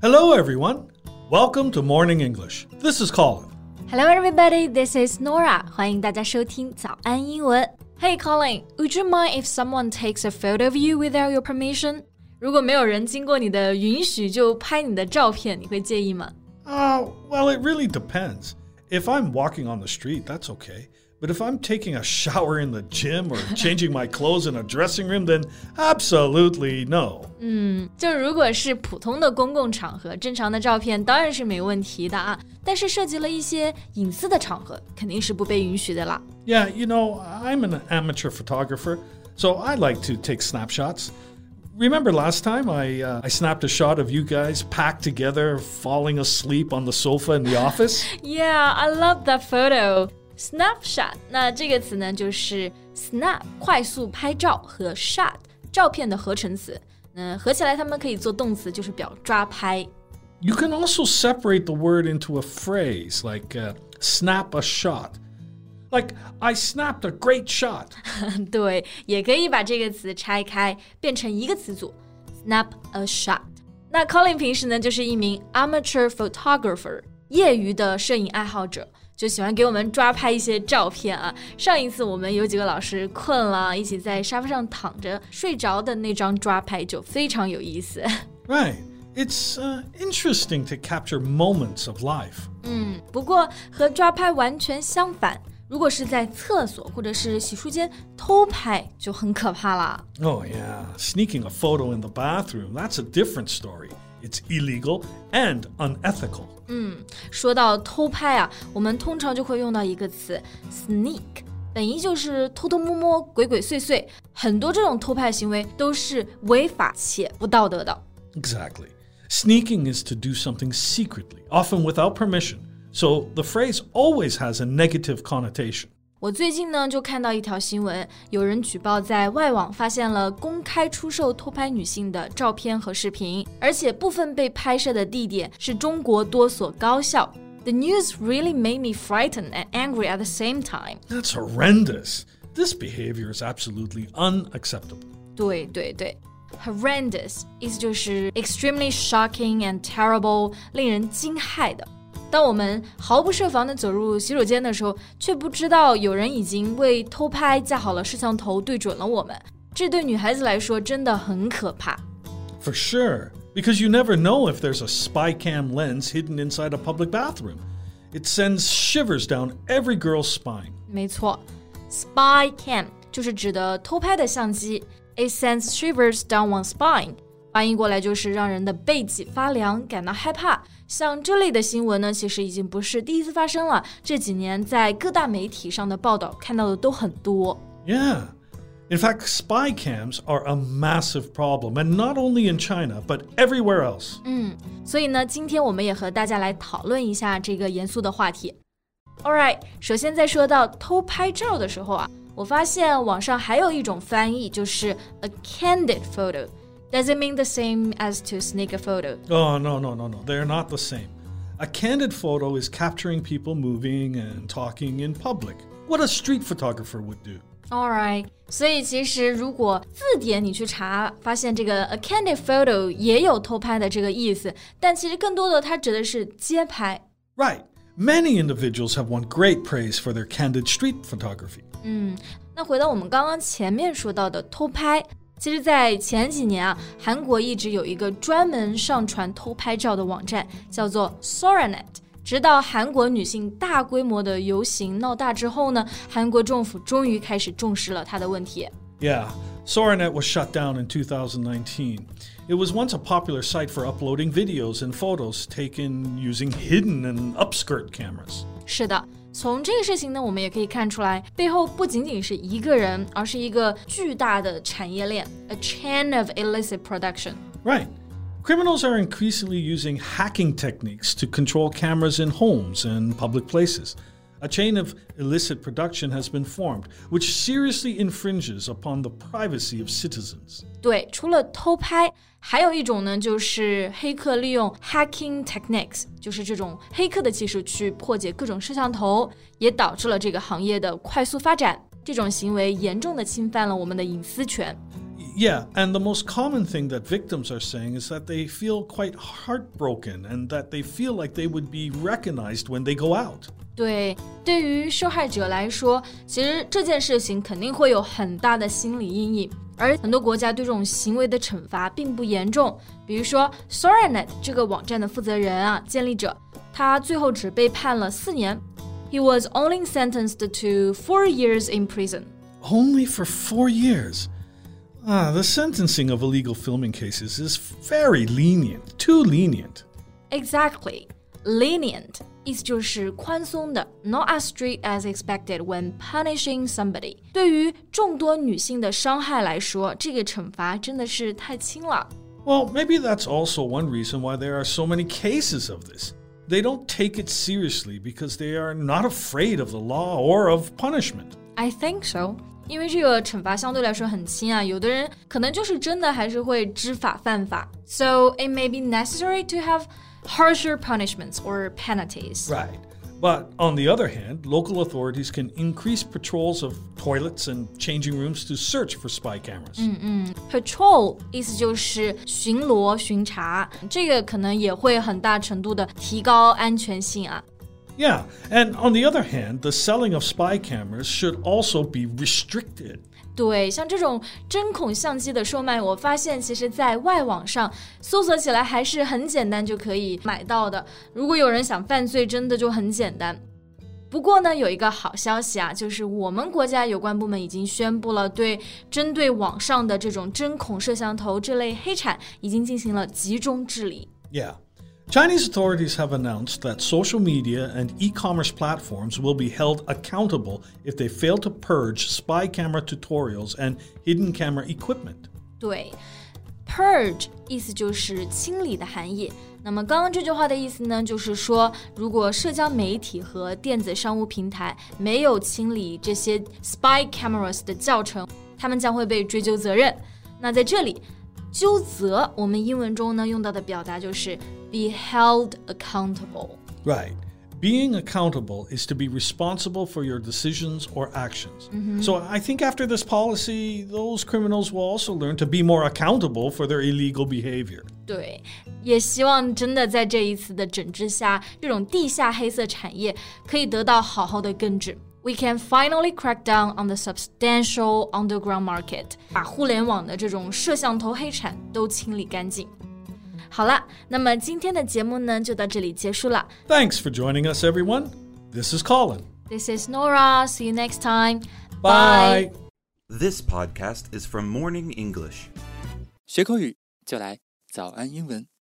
Hello, everyone. Welcome to Morning English. This is Colin. Hello, everybody. This is Norah. 欢迎大家收听早安英文。Hey, Colin. Would you mind if someone takes a photo of you without your permission? 如果没有人经过你的允许就拍你的照片，你会介意吗？Uh, well, it really depends. If I'm walking on the street, that's okay. But if I'm taking a shower in the gym or changing my clothes in a dressing room, then absolutely no. 嗯，就如果是普通的公共场合，正常的照片当然是没问题的啊。但是涉及了一些隐私的场合，肯定是不被允许的啦。Yeah, you know, I'm an amateur photographer, so I like to take snapshots. Remember last time I uh, I snapped a shot of you guys packed together, falling asleep on the sofa in the office? yeah, I love that photo. Snapshot，那这个词呢，就是 snap 快速拍照和 shot 照片的合成词。那合起来，它们可以做动词，就是表抓拍。You can also separate the word into a phrase like uh, snap a shot. Like I snapped a great shot. 对，也可以把这个词拆开，变成一个词组，snap a shot。那 Colin 平时呢，就是一名 amateur photographer，业余的摄影爱好者。 就喜欢给我们抓拍一些照片啊。上一次我们有几个老师困了，一起在沙发上躺着睡着的那张抓拍就非常有意思。Right. It's uh, interesting to capture moments of life. 嗯，不过和抓拍完全相反，如果是在厕所或者是洗漱间偷拍，就很可怕啦。Oh yeah, sneaking a photo in the bathroom, that's a different story. It's illegal and unethical. 嗯，说到偷拍啊，我们通常就会用到一个词 sneak，本意就是偷偷摸摸、鬼鬼祟祟。很多这种偷拍行为都是违法且不道德的。Exactly. Sneaking is to do something secretly, often without permission. So the phrase always has a negative connotation. 我最近呢就看到一条新闻，有人举报在外网发现了公开出售偷拍女性的照片和视频，而且部分被拍摄的地点是中国多所高校。The news really made me frightened and angry at the same time. That's horrendous. This behavior is absolutely unacceptable. 对对对，horrendous 意思就是 extremely shocking and terrible，令人惊骇的。 当我们毫不设防地走入洗手间的时候，却不知道有人已经为偷拍架好了摄像头，对准了我们。这对女孩子来说真的很可怕。For sure, because you never know if there's a spy cam lens hidden inside a public bathroom. It sends shivers down every girl's spine. 没错，spy cam 就是指的偷拍的相机。It sends shivers down one's spine. 翻译过来就是让人的背脊发凉，感到害怕。 像这类的新闻呢，其实已经不是第一次发生了。这几年在各大媒体上的报道看到的都很多。Yeah. In fact, spy cams are a massive problem, and not only in China, but everywhere else. 嗯，所以呢，今天我们也和大家来讨论一下这个严肃的话题。All right，首先在说到偷拍照的时候啊，我发现网上还有一种翻译，就是 a candid photo。 does it mean the same as to sneak a photo? Oh, no, no, no, no. They're not the same. A candid photo is capturing people moving and talking in public, what a street photographer would do. Alright，所以其实如果字典你去查，发现这个 a candid photo 也有偷拍的这个意思，但其实更多的它指的是街拍。Right. Many individuals have won great praise for their candid street photography. 嗯，那回到我们刚刚前面说到的偷拍， 其实，在前几年啊，韩国一直有一个专门上传偷拍照的网站，叫做 Soranet。直到韩国女性大规模的游行闹大之后呢，韩国政府终于开始重视了它的问题。Yeah, Soranet was shut down in 2019. It was once a popular site for uploading videos and photos taken using hidden and upskirt cameras. 是的。 从这个事情呢，我们也可以看出来，背后不仅仅是一个人，而是一个巨大的产业链，a chain of illicit production. Right. Criminals are increasingly using hacking techniques to control cameras in homes and public places. A chain of illicit production has been formed, which seriously infringes upon the privacy of citizens. 对，除了偷拍，还有一种呢，就是黑客利用 hacking techniques，就是这种黑客的技术去破解各种摄像头，也导致了这个行业的快速发展。这种行为严重的侵犯了我们的隐私权。 Yeah, and the most common thing that victims are saying is that they feel quite heartbroken and that they feel like they would be recognized when they go out. 对，对于受害者来说，其实这件事情肯定会有很大的心理阴影，而很多国家对这种行为的惩罚并不严重。比如说，Soranet 这个网站的负责人啊，建立者，他最后只被判了四年。He was only sentenced to four years in prison. Only for four years. Ah, the sentencing of illegal filming cases is very lenient, too lenient. Exactly. Lenient 意思就是宽松的，not as strict as expected when punishing somebody。对于众多女性的伤害来说，这个惩罚真的是太轻了。Well, maybe that's also one reason why there are so many cases of this. They don't take it seriously because they are not afraid of the law or of punishment. I think so. 因为这个惩罚相对来说很轻啊，有的人可能就是真的还是会知法犯法。So it may be necessary to have harsher punishments or penalties. Right. But on the other hand, local authorities can increase patrols of toilets and changing rooms to search for spy cameras. Patrol 意思就是巡逻、巡查，这个可能也会很大程度的提高安全性啊。 Yeah, and on the other hand, the selling of spy cameras should also be restricted. 对，像这种针孔相机的售卖，我发现其实在外网上搜索起来还是很简单就可以买到的。如果有人想犯罪，真的就很简单。不过呢，有一个好消息啊，就是我们国家有关部门已经宣布了，对针对网上的这种针孔摄像头这类黑产，已经进行了集中治理。Yeah. Chinese authorities have announced that social media and e commerce platforms will be held accountable if they fail to purge spy camera tutorials and hidden camera equipment. 对，purge 意思就是清理的含义。那么刚刚这句话的意思呢，就是说，如果社交媒体和电子商务平台没有清理这些 spy cameras 的教程，他们将会被追究责任。那在这里， 纠责我们英文中呢用到的表达就是 be held accountable. Right. Being accountable is to be responsible for your decisions or actions. So I think after this policy, those criminals will also learn to be more accountable for their illegal behavior. 对，也希望真的在这一次的整治下，这种地下黑色产业可以得到好好的根治。 we can finally crack down on the substantial underground market，把互联网的这种摄像头黑产都清理干净。好了，那么今天的节目呢就到这里结束了。Thanks for joining us, everyone. This is Colin. This is Norah. See you next time. Bye. Bye. This podcast is from Morning English.